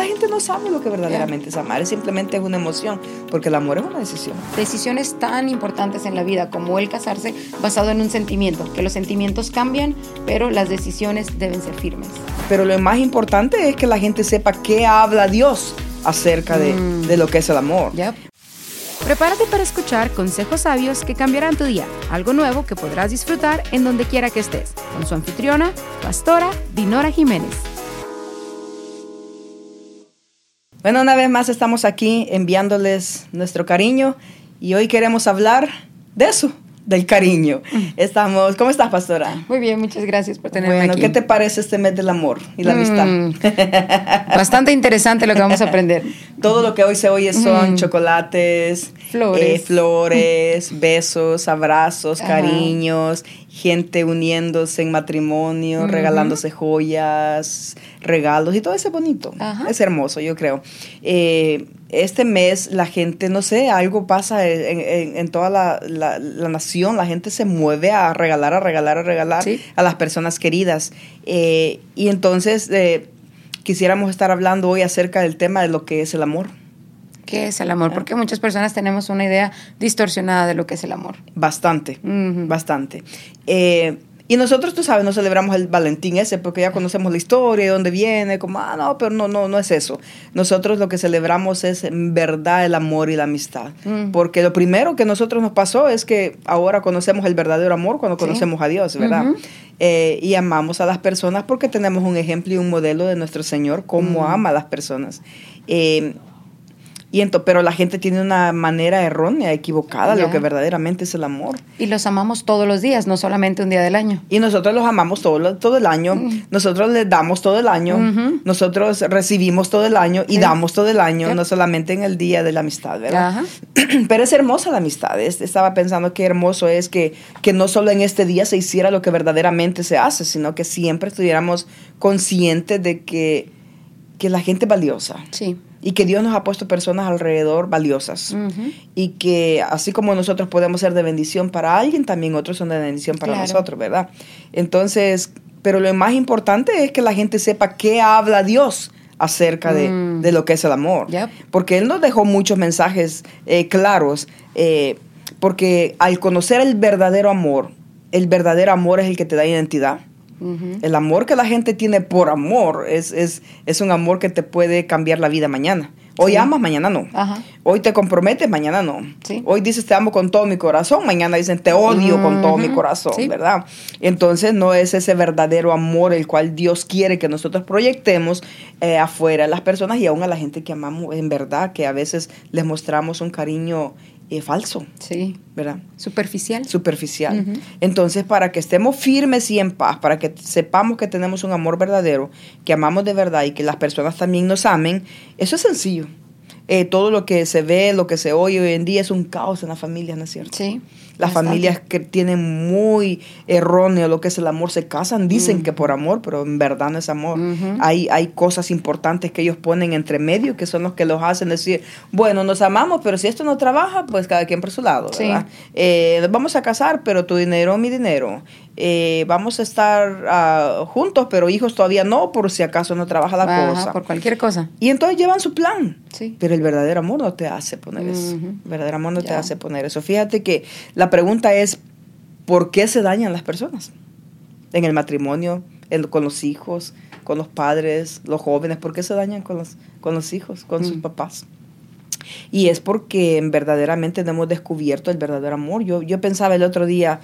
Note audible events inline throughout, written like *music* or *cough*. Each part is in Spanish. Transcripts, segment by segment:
la gente no sabe lo que verdaderamente es amar, es simplemente es una emoción, porque el amor es una decisión. Decisiones tan importantes en la vida como el casarse basado en un sentimiento, que los sentimientos cambian, pero las decisiones deben ser firmes. Pero lo más importante es que la gente sepa qué habla Dios acerca de, Mm. de lo que es el amor. Yep. Prepárate para escuchar consejos sabios que cambiarán tu día, algo nuevo que podrás disfrutar en donde quiera que estés, con su anfitriona, pastora Dinora Jiménez. Bueno, una vez más estamos aquí enviándoles nuestro cariño y hoy queremos hablar de eso, del cariño. Estamos, ¿cómo estás, pastora? Muy bien, muchas gracias por tenerme Bueno, aquí. ¿qué te parece este mes del amor y la amistad? Mm. Bastante interesante lo que vamos a aprender. *laughs* Todo lo que hoy se oye son Mm. chocolates, Flores. eh, flores, *laughs* besos, abrazos, Ajá. cariños, gente uniéndose en matrimonio, regalándose joyas, regalos y todo eso es bonito. Ajá. Es hermoso, yo creo. Eh, este mes la gente, no sé, algo pasa en, en- en toda la, la- la nación, la gente se mueve a regalar, a regalar, a regalar Sí. a las personas queridas. Eh, y entonces quisiéramos estar hablando hoy acerca del tema de lo que es el amor. ¿Qué es el amor? Porque muchas personas tenemos una idea distorsionada de lo que es el amor. Bastante, bastante. Eh, y nosotros, tú sabes, no celebramos el Valentín ese porque ya conocemos la historia, de dónde viene, como, ah, no, pero no, no, no es eso. Nosotros lo que celebramos es en verdad el amor y la amistad. Mm. Porque lo primero que a nosotros nos pasó es que ahora conocemos el verdadero amor cuando Sí. conocemos a Dios, ¿verdad? Eh, y amamos a las personas porque tenemos un ejemplo y un modelo de nuestro Señor, cómo Mm. ama a las personas. Eh, y ento- pero la gente tiene una manera errónea, equivocada de lo que verdaderamente es el amor. Y los amamos todos los días, no solamente un día del año. Y nosotros los amamos todo, todo el año, Mm. nosotros les damos todo el año, nosotros recibimos todo el año y Sí. damos todo el año, no solamente en el día de la amistad, ¿verdad? *clears throat* Pero es hermosa la amistad. Es- estaba pensando qué hermoso es que, que no solo en este día se hiciera lo que verdaderamente se hace, sino que siempre estuviéramos conscientes de que, que la gente es valiosa Sí. Y que Dios nos ha puesto personas alrededor valiosas. Y que así como nosotros podemos ser de bendición para alguien, también otros son de bendición para Claro. nosotros, ¿verdad? Entonces, pero lo más importante es que la gente sepa qué habla Dios acerca de, Mm. de lo que es el amor. Yep. Porque Él nos dejó muchos mensajes eh, claros, eh, porque al conocer el verdadero amor, el verdadero amor es el que te da identidad. El amor que la gente tiene por amor es, es, es un amor que te puede cambiar la vida mañana. Hoy Sí. amas, mañana no. Ajá. Hoy te comprometes, mañana no. Sí. Hoy dices te amo con todo mi corazón, mañana dicen te odio con todo mi corazón, Sí. ¿verdad? Entonces no es ese verdadero amor el cual Dios quiere que nosotros proyectemos eh, afuera a las personas y aún a la gente que amamos en verdad, que a veces les mostramos un cariño eh, falso, Sí. ¿verdad? Superficial. superficial. Entonces, para que estemos firmes y en paz, para que sepamos que tenemos un amor verdadero, que amamos de verdad y que las personas también nos amen, eso es sencillo. Eh, todo lo que se ve, lo que se oye hoy en día es un caos en las familias, ¿no es cierto? Sí. Las familias que tienen muy erróneo lo que es el amor se casan, dicen que por amor, pero en verdad no es amor. Hay, hay cosas importantes que ellos ponen entre medio que son los que los hacen decir, bueno, nos amamos, pero si esto no trabaja, pues cada quien por su lado, Sí. ¿verdad? Eh, vamos a casar, pero tu dinero, mi dinero. Eh, vamos a estar ah, juntos, pero hijos todavía no, por si acaso no trabaja la Ajá, cosa. por cualquier cosa. Y entonces llevan su plan. Sí. Pero el verdadero amor no te hace poner eso. El verdadero amor no te hace poner eso. Fíjate que la pregunta es, ¿por qué se dañan las personas? En el matrimonio, en- con los hijos, con los padres, los jóvenes, ¿por qué se dañan con los, con los hijos, con sus Mm. papás? Y es porque verdaderamente no hemos descubierto el verdadero amor. Yo, yo pensaba el otro día,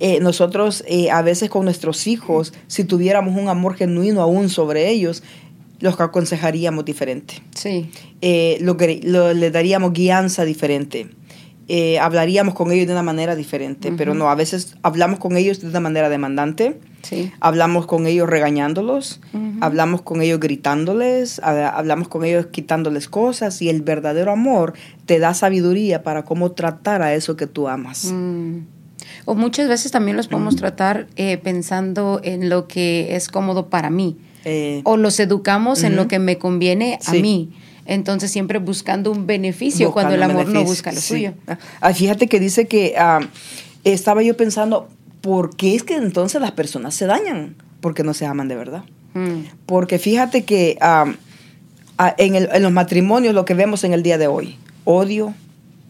eh, nosotros eh, a veces con nuestros hijos, si tuviéramos un amor genuino aún sobre ellos, los aconsejaríamos diferente Sí. eh, lo, lo- le daríamos guianza diferente. Eh, hablaríamos con ellos de una manera diferente, pero no, a veces hablamos con ellos de una manera demandante, Sí. hablamos con ellos regañándolos, hablamos con ellos gritándoles, ha- hablamos con ellos quitándoles cosas y el verdadero amor te da sabiduría para cómo tratar a eso que tú amas. Mm. O muchas veces también los podemos tratar eh, pensando en lo que es cómodo para mí. Eh, O los educamos en lo que me conviene a mí. Entonces siempre buscando un beneficio buscando cuando el amor no busca lo sí. suyo. Ah, fíjate que dice que ah, estaba yo pensando, ¿por qué es que entonces las personas se dañan? Porque no se aman de verdad. Mm. Porque fíjate que ah, ah, en, el- en los matrimonios lo que vemos en el día de hoy. Odio,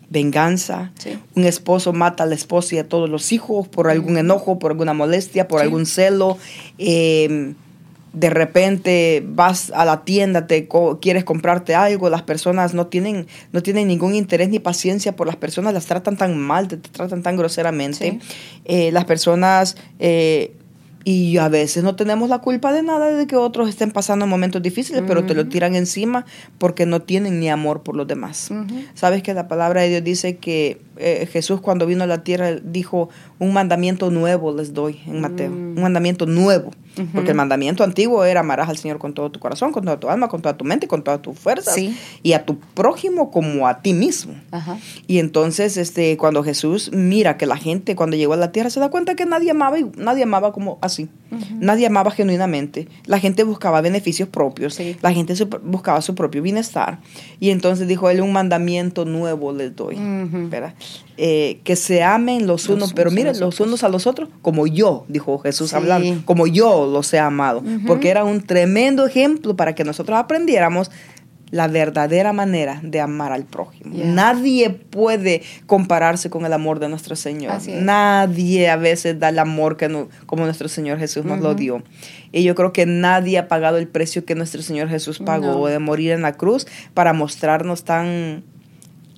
venganza. Sí. Un esposo mata a la esposa y a todos los hijos por algún enojo, por alguna molestia, por Sí. algún celo. Eh, de repente vas a la tienda, te co- quieres comprarte algo, las personas no tienen, no tienen ningún interés ni paciencia por las personas, las tratan tan mal, te, te tratan tan groseramente. Sí. Eh, las personas, eh, y a veces no tenemos la culpa de nada de que otros estén pasando momentos difíciles, pero te lo tiran encima porque no tienen ni amor por los demás. Sabes que la palabra de Dios dice que eh, Jesús cuando vino a la tierra dijo, un mandamiento nuevo les doy en Mateo, Mm. un mandamiento nuevo. Porque el mandamiento antiguo era amarás al Señor con todo tu corazón, con toda tu alma, con toda tu mente, con todas tus fuerzas, Sí. y a tu prójimo como a ti mismo. Ajá. Y entonces, este, cuando Jesús mira que la gente cuando llegó a la tierra se da cuenta que nadie amaba y nadie amaba como así. Nadie amaba genuinamente. La gente buscaba beneficios propios. Sí. La gente su- buscaba su propio bienestar. Y entonces dijo él, un mandamiento nuevo les doy. Eh, que se amen los, Los unos, pero miren, los unos a los otros, como yo, dijo Jesús Sí. hablando, como yo los he amado. Porque era un tremendo ejemplo para que nosotros aprendiéramos la verdadera manera de amar al prójimo. Yeah. Nadie puede compararse con el amor de nuestro Señor. Nadie a veces da el amor que no- como nuestro Señor Jesús nos lo dio. Y yo creo que nadie ha pagado el precio que nuestro Señor Jesús pagó No. de morir en la cruz para mostrarnos tan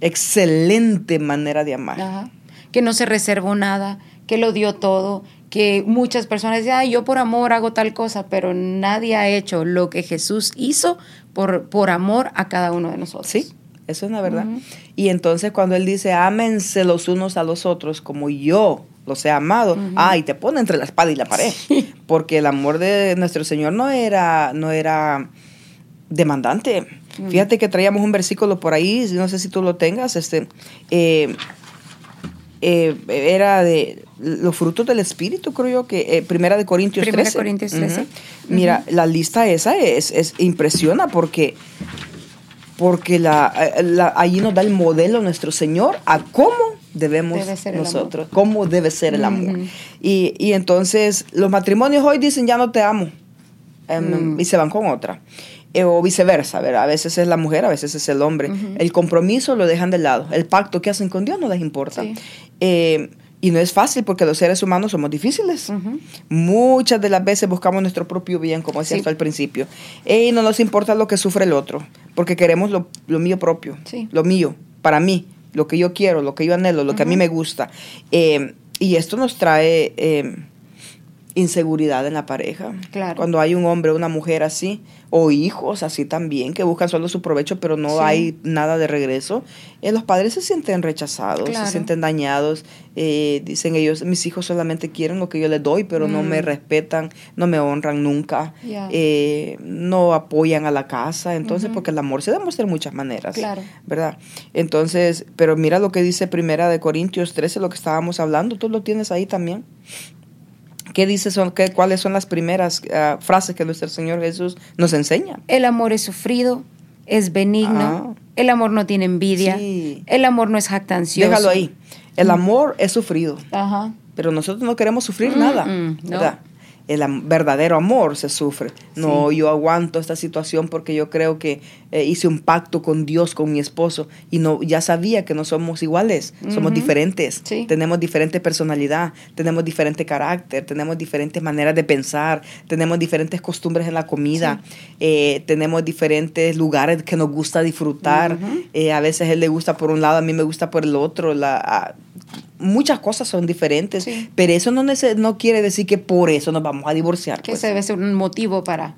excelente manera de amar. Ajá. Que no se reservó nada, que lo dio todo, que muchas personas dicen, ay, yo por amor hago tal cosa, pero nadie ha hecho lo que Jesús hizo por, por amor a cada uno de nosotros. Sí, eso es la verdad. Ujú. Y entonces cuando él dice, ámense los unos a los otros como yo los he amado, ay, te pone entre la espada y la pared. Porque el amor de nuestro Señor no era, no era demandante. Fíjate que traíamos un versículo por ahí, no sé si tú lo tengas, este, eh, eh, era de los frutos del Espíritu, creo yo, que eh, Primera de Corintios Primera 13. Corintios 13. Ujú. Mira, la lista esa es, es impresiona porque porque la, eh, la- allí nos da el modelo nuestro Señor a cómo debemos Debe ser nosotros, cómo debe ser el amor. Ujú. y, y entonces los matrimonios hoy dicen ya no te amo Mm. y se van con otra. Eh, o viceversa, ¿verdad? A veces es la mujer, a veces es el hombre. Ujú. El compromiso lo dejan de lado. El pacto que hacen con Dios no les importa. Sí. Eh, y no es fácil porque los seres humanos somos difíciles. Muchas de las veces buscamos nuestro propio bien, como decía Sí. al principio. Y no nos importa lo que sufre el otro, porque queremos lo, lo mío propio, Sí. lo mío, para mí, lo que yo quiero, lo que yo anhelo, lo que a mí me gusta. Eh, y esto nos trae eh, inseguridad en la pareja. Claro. Cuando hay un hombre o una mujer así, o hijos así también, que buscan solo su provecho, pero no Sí. hay nada de regreso, eh, los padres se sienten rechazados, Claro. se sienten dañados. eh, dicen ellos, mis hijos solamente quieren lo que yo les doy, pero no Mm. me respetan, no me honran nunca, eh, no apoyan a la casa. Entonces, porque el amor se demuestra de muchas maneras. Claro. ¿Verdad? Entonces, pero mira lo que dice Primera de Corintios 13, lo que estábamos hablando, tú lo tienes ahí también. ¿Qué dice son, qué, cuáles son las primeras ah, frases que nuestro Señor Jesús nos enseña? El amor es sufrido, es benigno, Ah. el amor no tiene envidia, Sí. el amor no es jactancioso. Déjalo ahí. El amor es sufrido, Ajá. pero nosotros no queremos sufrir Mm, nada, mm, no. El verdadero amor se sufre. No, yo aguanto esta situación porque yo creo que eh, hice un pacto con Dios, con mi esposo, y no ya sabía que no somos iguales, somos diferentes. Sí. Tenemos diferente personalidad, tenemos diferente carácter, tenemos diferentes maneras de pensar, tenemos diferentes costumbres en la comida, eh, tenemos diferentes lugares que nos gusta disfrutar. Eh, a veces él le gusta por un lado, a mí me gusta por el otro. La, a- muchas cosas son diferentes, Sí. pero eso no, no quiere decir que por eso nos vamos a divorciar. Que pues. ese debe ser un motivo para...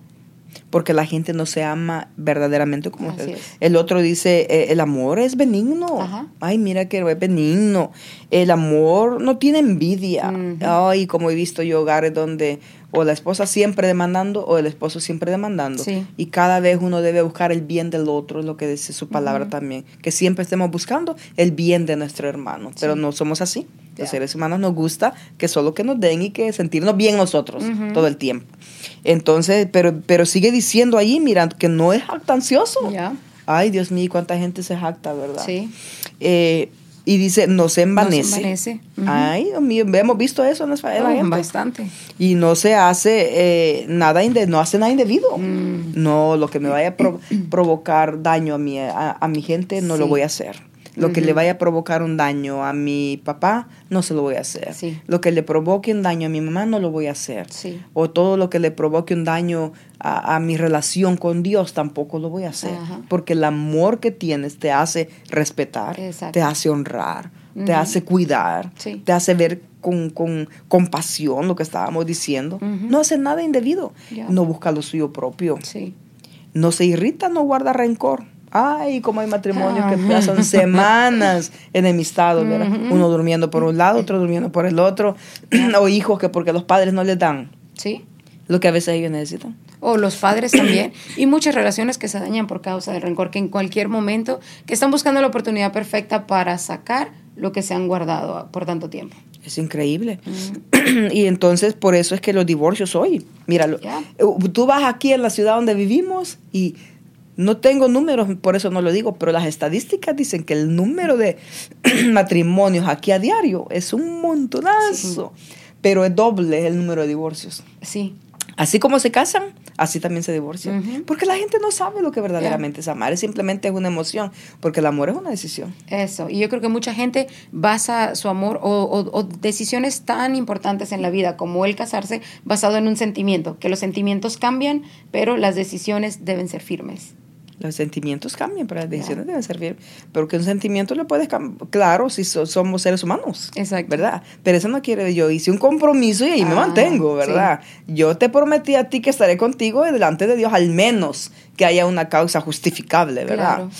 porque la gente no se ama verdaderamente como Así es. El otro dice, eh, el amor es benigno. Ajá. Ay, mira que es benigno. El amor no tiene envidia. Ujú. Ay, como he visto yo hogares donde o la esposa siempre demandando o el esposo siempre demandando. Sí. Y cada vez uno debe buscar el bien del otro, es lo que dice su palabra Ujú. también. Que siempre estemos buscando el bien de nuestro hermano. Pero Sí. no somos así. Los Ya. seres humanos nos gusta que solo que nos den y que sentirnos bien nosotros Ujú. todo el tiempo. Entonces, pero, pero sigue diciendo ahí, mira, que no es jactancioso. Ay, Dios mío, cuánta gente se jacta, ¿verdad? Sí. Eh, Y dice, no se envanece. No se envanece. Ay, Dios mío, hemos visto eso en la, en la gente. bastante. Y no se hace eh, nada, inde- no hace nada indebido. Mm. No, lo que me vaya a pro- *clears throat* provocar daño a mi, a, a mi gente, no lo voy a hacer. Lo que le vaya a provocar un daño a mi papá, no se lo voy a hacer. Sí. Lo que le provoque un daño a mi mamá, no lo voy a hacer. Sí. O todo lo que le provoque un daño a, a mi relación con Dios, tampoco lo voy a hacer. Porque el amor que tienes te hace respetar, Exacto. te hace honrar, te hace cuidar, Sí. te hace ver con, con compasión lo que estábamos diciendo. No hace nada indebido. No busca lo suyo propio. No se irrita, no guarda rencor. Ay, como hay matrimonios que Ah. pasan *laughs* semanas enemistados, ¿verdad? Uno durmiendo por un lado, otro durmiendo por el otro. *clears throat* o hijos que porque los padres no les dan Sí. lo que a veces ellos necesitan. O los padres también. Y muchas relaciones que se dañan por causa del rencor, que en cualquier momento, que están buscando la oportunidad perfecta para sacar lo que se han guardado por tanto tiempo. Es increíble. *clears throat* y entonces por eso es que los divorcios hoy, míralo, Ya. eh, tú vas aquí en la ciudad donde vivimos y no tengo números, por eso no lo digo, pero las estadísticas dicen que el número de *clears throat* matrimonios aquí a diario es un montonazo, pero es doble el número de divorcios. Sí. Así como se casan, así también se divorcian. Porque la gente no sabe lo que verdaderamente es amar, es simplemente una emoción, porque el amor es una decisión. Eso, y yo creo que mucha gente basa su amor o, o- o decisiones tan importantes en la vida como el casarse basado en un sentimiento, que los sentimientos cambian, pero las decisiones deben ser firmes. Los sentimientos cambian, pero las decisiones deben ser firmes. Pero que un sentimiento lo puedes cambiar, claro, si so- somos seres humanos. Exacto. ¿Verdad? Pero eso no quiere, yo hice un compromiso y ahí me Ah, mantengo, ¿verdad? Yo te prometí a ti que estaré contigo delante de Dios, al menos que haya una causa justificable, ¿verdad? Claro.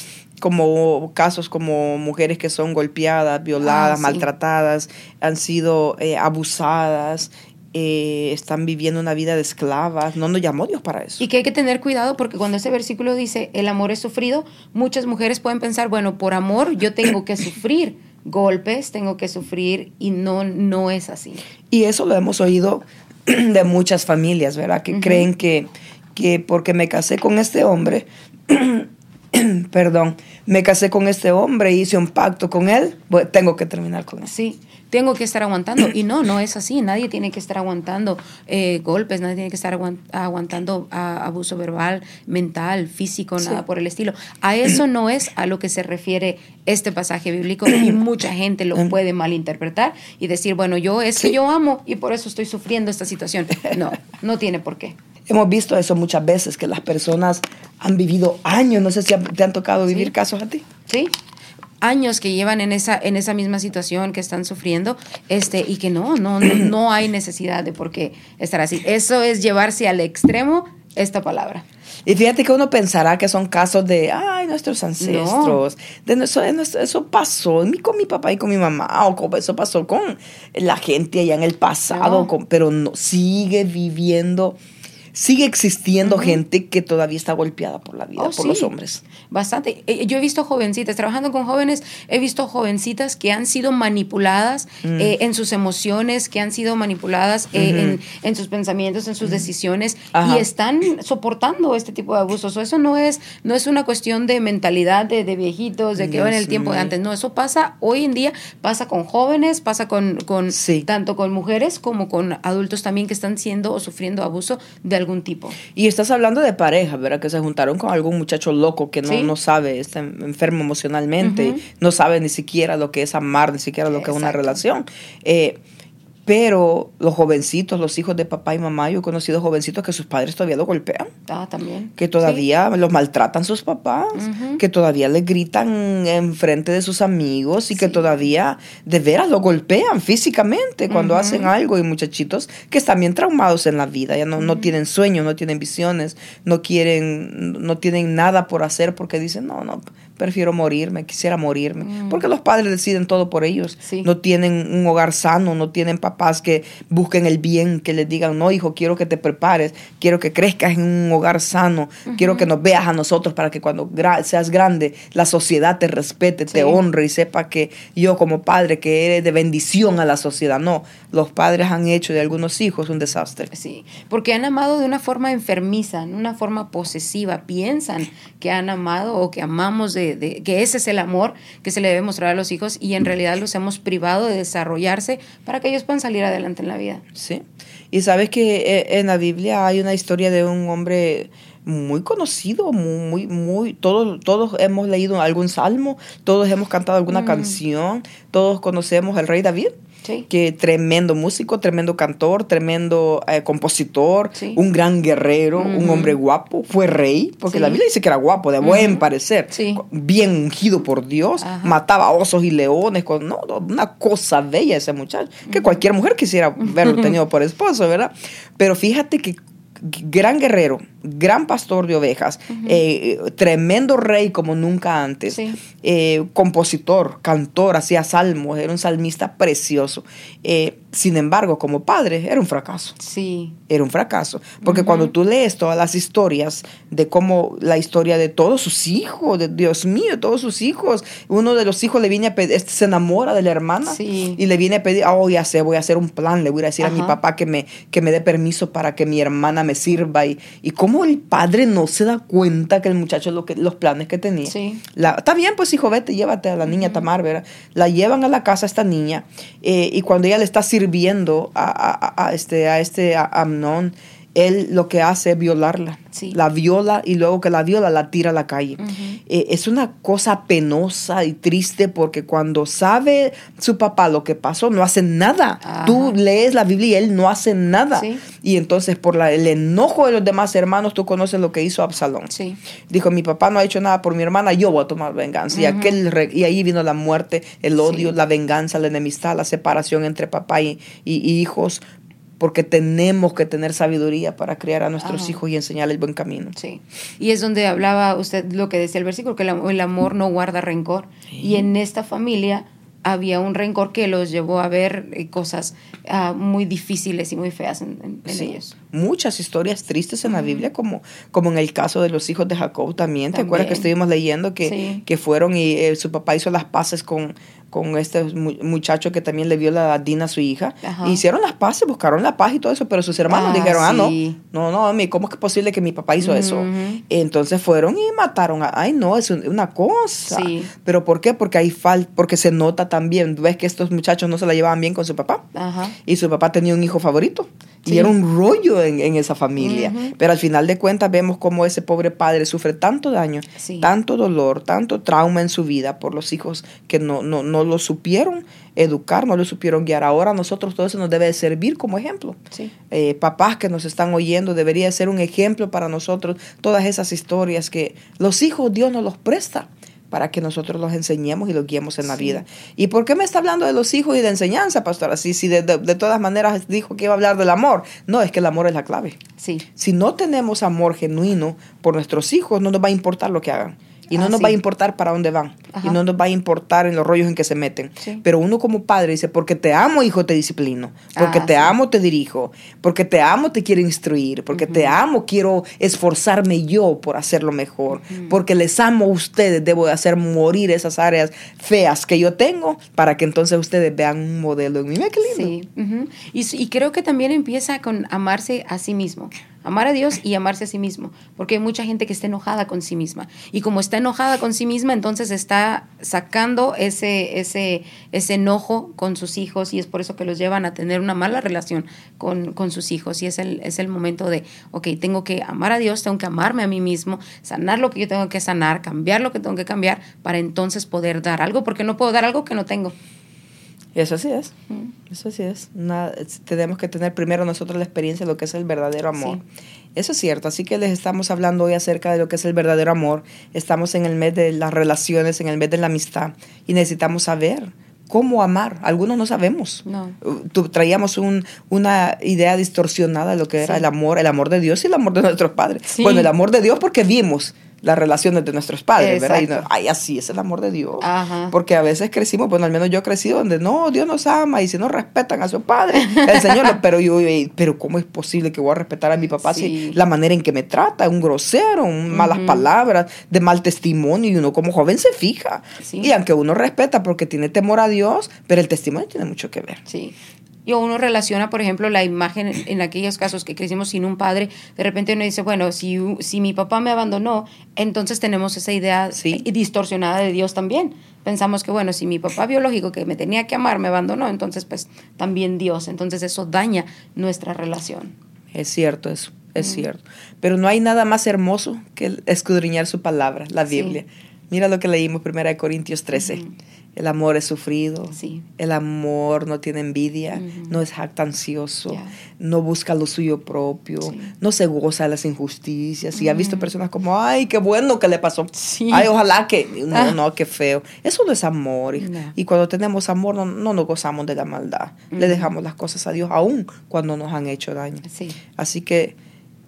Como casos como mujeres que son golpeadas, violadas, Ah, sí. maltratadas, han sido eh, abusadas, eh, están viviendo una vida de esclavas. No nos llamó Dios para eso. Y que hay que tener cuidado porque cuando ese versículo dice el amor es sufrido, muchas mujeres pueden pensar, bueno, por amor yo tengo que sufrir golpes, tengo que sufrir y no, no es así. Y eso lo hemos oído *clears throat* de muchas familias, ¿verdad? Que creen que, que porque me casé con este hombre, *clears throat* perdón, me casé con este hombre y hice un pacto con él, tengo que terminar con él. Sí, tengo que estar aguantando. Y no, no es así. Nadie tiene que estar aguantando eh, golpes, nadie tiene que estar aguant- aguantando ah, abuso verbal, mental, físico, Sí. nada por el estilo. A eso no es a lo que se refiere este pasaje bíblico y *clears throat* mucha gente lo puede malinterpretar y decir, bueno, yo es que yo amo y por eso estoy sufriendo esta situación. No, no tiene por qué. Hemos visto eso muchas veces, que las personas han vivido años, no sé si te han tocado vivir Sí. casos a ti. ¿Sí? Años que llevan en esa en esa misma situación que están sufriendo este y que no no no, *clears throat* no hay necesidad de por qué estar así. Eso es llevarse al extremo esta palabra. Y fíjate que uno pensará que son casos de, ay, nuestros ancestros, de nuestro- de eso pasó con mi papá y con mi mamá, o eso pasó con la gente allá en el pasado, No. con- pero no, sigue viviendo, sigue existiendo gente que todavía está golpeada por la vida, Oh, por sí. los hombres. Bastante. Eh, Yo he visto jovencitas, trabajando con jóvenes, he visto jovencitas que han sido manipuladas Mm. eh, en sus emociones, que han sido manipuladas eh, en, en sus pensamientos, en sus decisiones, Ajá. y están soportando este tipo de abusos. O eso no es, no es una cuestión de mentalidad de, de viejitos, de que Dios en el tiempo de antes. No, eso pasa hoy en día, pasa con jóvenes, pasa con, con Sí. tanto con mujeres como con adultos también que están siendo o sufriendo abuso de algún tipo. Y estás hablando de pareja, ¿verdad? Que se juntaron con algún muchacho loco que no, Sí. no sabe, está enfermo emocionalmente, Ujú. no sabe ni siquiera lo que es amar, ni siquiera lo que es una Exacto. relación. Eh, pero los jovencitos, los hijos de papá y mamá, yo he conocido jovencitos que sus padres todavía lo golpean, Ah, también. que todavía los maltratan sus papás, que todavía les gritan en frente de sus amigos y que todavía de veras lo golpean físicamente cuando hacen algo. Y muchachitos que están bien traumados en la vida, ya no, no tienen sueños, no tienen visiones, no quieren, no tienen nada por hacer porque dicen, no, no, prefiero morirme, quisiera morirme. Mm. Porque los padres deciden todo por ellos. Sí. No tienen un hogar sano, no tienen papás que busquen el bien, que les digan, no, hijo, quiero que te prepares, quiero que crezcas en un hogar sano, quiero que nos veas a nosotros para que cuando gra- seas grande la sociedad te respete, te honre y sepa que yo como padre, que eres de bendición a la sociedad. No, los padres han hecho de algunos hijos un desastre. Sí, porque han amado de una forma enfermiza, en una forma posesiva. Piensan que han amado o que amamos de, de, de, que ese es el amor que se le debe mostrar a los hijos y en realidad los hemos privado de desarrollarse para que ellos puedan salir adelante en la vida. Sí. Y sabes que eh, en la Biblia hay una historia de un hombre muy conocido, muy, muy, todos, todos hemos leído algún salmo, todos hemos cantado alguna Mm. canción, todos conocemos al rey David. Sí. Que tremendo músico, tremendo cantor, tremendo eh, compositor, Sí. un gran guerrero, un hombre guapo, fue rey, porque Sí. la Biblia dice que era guapo, de buen parecer, bien ungido por Dios, Ajá. mataba osos y leones, con, no, una cosa bella ese muchacho, que cualquier mujer quisiera verlo *laughs* tenido por esposo, ¿verdad? Pero fíjate que gran guerrero, gran pastor de ovejas, eh, tremendo rey como nunca antes, Sí. eh, compositor, cantor, hacía salmos, era un salmista precioso. Eh, sin embargo, como padre, era un fracaso Sí. era un fracaso. Porque cuando tú lees todas las historias de cómo la historia de todos sus hijos, de Dios mío, todos sus hijos, uno de los hijos le viene a pedir, este, se enamora de la hermana Sí. y le viene a pedir, oh, ya sé, voy a hacer un plan, le voy a decir a mi papá que me, que me dé permiso para que mi hermana me sirva. Y, y cómo el padre no se da cuenta que el muchacho lo que, los planes que tenía. Sí. La, está bien, pues hijo, vete, llévate a la niña Tamar, ¿verdad? La llevan a la casa a esta niña eh, y cuando ella le está sirviendo a, a- a- a este, a este a- Amnón, él lo que hace es violarla. Sí. La viola y luego que la viola la tira a la calle. Eh, es una cosa penosa y triste porque cuando sabe su papá lo que pasó, no hace nada. Ajá. Tú lees la Biblia y él no hace nada. Sí. Y entonces por la- el enojo de los demás hermanos, tú conoces lo que hizo Absalón. Sí. Dijo, mi papá no ha hecho nada por mi hermana, yo voy a tomar venganza. y, Ujú. aquel re- y ahí vino la muerte, el odio, la venganza, la enemistad, la separación entre papá y, y- y hijos, porque tenemos que tener sabiduría para criar a nuestros Ajá. hijos y enseñarles el buen camino. Sí. Y es donde hablaba usted lo que decía el versículo, que el, am- el amor no guarda rencor. Y en esta familia había un rencor que los llevó a ver eh, cosas ah, muy difíciles y muy feas en, en- en Sí. ellos. Muchas historias tristes en la Biblia, como, como en el caso de los hijos de Jacob también. ¿Te acuerdas que También. estuvimos leyendo que, Sí. que fueron y eh, su papá hizo las paces con, con este mu- muchacho que también le vio la Dina a su hija? Ajá. Hicieron las paces, buscaron la paz y todo eso, pero sus hermanos Ah, dijeron, ah, no, sí. no, no, ¿cómo es que es posible que mi papá hizo eso? Entonces fueron y mataron. A, ay, no, es un- una cosa. Sí. ¿Pero por qué? Porque hay fal porque se nota también, ves que estos muchachos no se la llevaban bien con su papá. Ajá. Y su papá tenía un hijo favorito. Sí. Y era un rollo en, en esa familia. Pero al final de cuentas vemos cómo ese pobre padre sufre tanto daño, Sí. tanto dolor, tanto trauma en su vida por los hijos que no, no, no lo supieron educar, no lo supieron guiar. Ahora nosotros todo eso nos debe de servir como ejemplo. Sí. Eh, papás que nos están oyendo, debería ser un ejemplo para nosotros todas esas historias que los hijos Dios nos los presta para que nosotros los enseñemos y los guiemos en la vida. ¿Y por qué me está hablando de los hijos y de enseñanza, pastora? Si, si de, de- de todas maneras dijo que iba a hablar del amor. No, es que el amor es la clave. Sí. Si no tenemos amor genuino por nuestros hijos, no nos va a importar lo que hagan. Y no Ah, nos sí. va a importar para dónde van. Ajá. Y no nos va a importar en los rollos en que se meten. Sí. Pero uno como padre dice, porque te amo, hijo, te disciplino. Porque Ah, te sí. amo, te dirijo. Porque te amo, te quiero instruir. Porque te amo, quiero esforzarme yo por hacerlo mejor. Porque les amo a ustedes, debo de hacer morir esas áreas feas que yo tengo para que entonces ustedes vean un modelo en mí. Mira qué lindo. Sí. y, y creo que también empieza con amarse a sí mismo. Amar a Dios y amarse a sí mismo. Porque hay mucha gente que está enojada con sí misma. Y como está enojada con sí misma, entonces está sacando ese, ese, ese enojo con sus hijos y es por eso que los llevan a tener una mala relación con, con sus hijos. Y es el, es el momento de, ok, tengo que amar a Dios, tengo que amarme a mí mismo, sanar lo que yo tengo que sanar, cambiar lo que tengo que cambiar para entonces poder dar algo, porque no puedo dar algo que no tengo. Y eso así es. Mm. Eso así es. Nada, tenemos que tener primero nosotros la experiencia de lo que es el verdadero amor. Eso es cierto. Así que les estamos hablando hoy acerca de lo que es el verdadero amor. Estamos en el mes de las relaciones, en el mes de la amistad. Y necesitamos saber cómo amar. Algunos no sabemos. No. Uh, traíamos un- una idea distorsionada de lo que era el amor, el amor de Dios y el amor de nuestros padres. Sí. Bueno, el amor de Dios porque vimos las relaciones de nuestros padres, ¿verdad? Y no- ay, así es el amor de Dios. Ajá. Porque a veces crecimos, bueno, al menos yo crecí donde no, Dios nos ama y si no respetan a su padre, el Señor, *laughs* pero yo, pero ¿cómo es posible que voy a respetar a mi papá Sí. si la manera en que me trata, un grosero, un malas palabras, de mal testimonio y uno como joven se fija. Sí. Y aunque uno respeta porque tiene temor a Dios, pero el testimonio tiene mucho que ver. Sí. Y uno relaciona, por ejemplo, la imagen en aquellos casos que crecimos sin un padre. De repente uno dice, bueno, si, si mi papá me abandonó, entonces tenemos esa idea distorsionada de Dios también. Pensamos que, bueno, si mi papá biológico que me tenía que amar me abandonó, entonces pues también Dios. Entonces eso daña nuestra relación. Es cierto eso, es cierto. Pero no hay nada más hermoso que escudriñar su palabra, la Biblia. Mira lo que leímos 1 Corintios 13. El amor es sufrido. El amor no tiene envidia, no es jactancioso, no busca lo suyo propio, no se goza de las injusticias. Y ha visto personas como, ay, qué bueno que le pasó. Ay, ojalá que. *laughs* No, ah. no, qué feo. Eso no es amor. Y cuando tenemos amor, no, no nos gozamos de la maldad. Le dejamos las cosas a Dios, aún cuando nos han hecho daño. Así que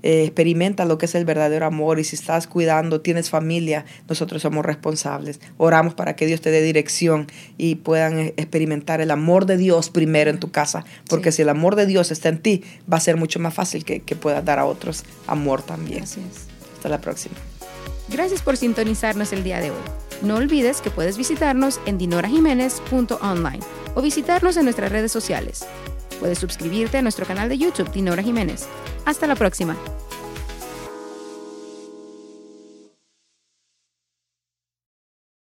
eh, experimenta lo que es el verdadero amor y si estás cuidando, tienes familia, nosotros somos responsables. Oramos para que Dios te dé dirección y puedan eh, experimentar el amor de Dios primero en tu casa, porque si el amor de Dios está en ti, va a ser mucho más fácil que, que puedas dar a otros amor también. Hasta la próxima. Gracias por sintonizarnos el día de hoy. No olvides que puedes visitarnos en dinorajiménez.online o visitarnos en nuestras redes sociales. Puedes suscribirte a nuestro canal de YouTube Dinora Jiménez. Hasta la próxima.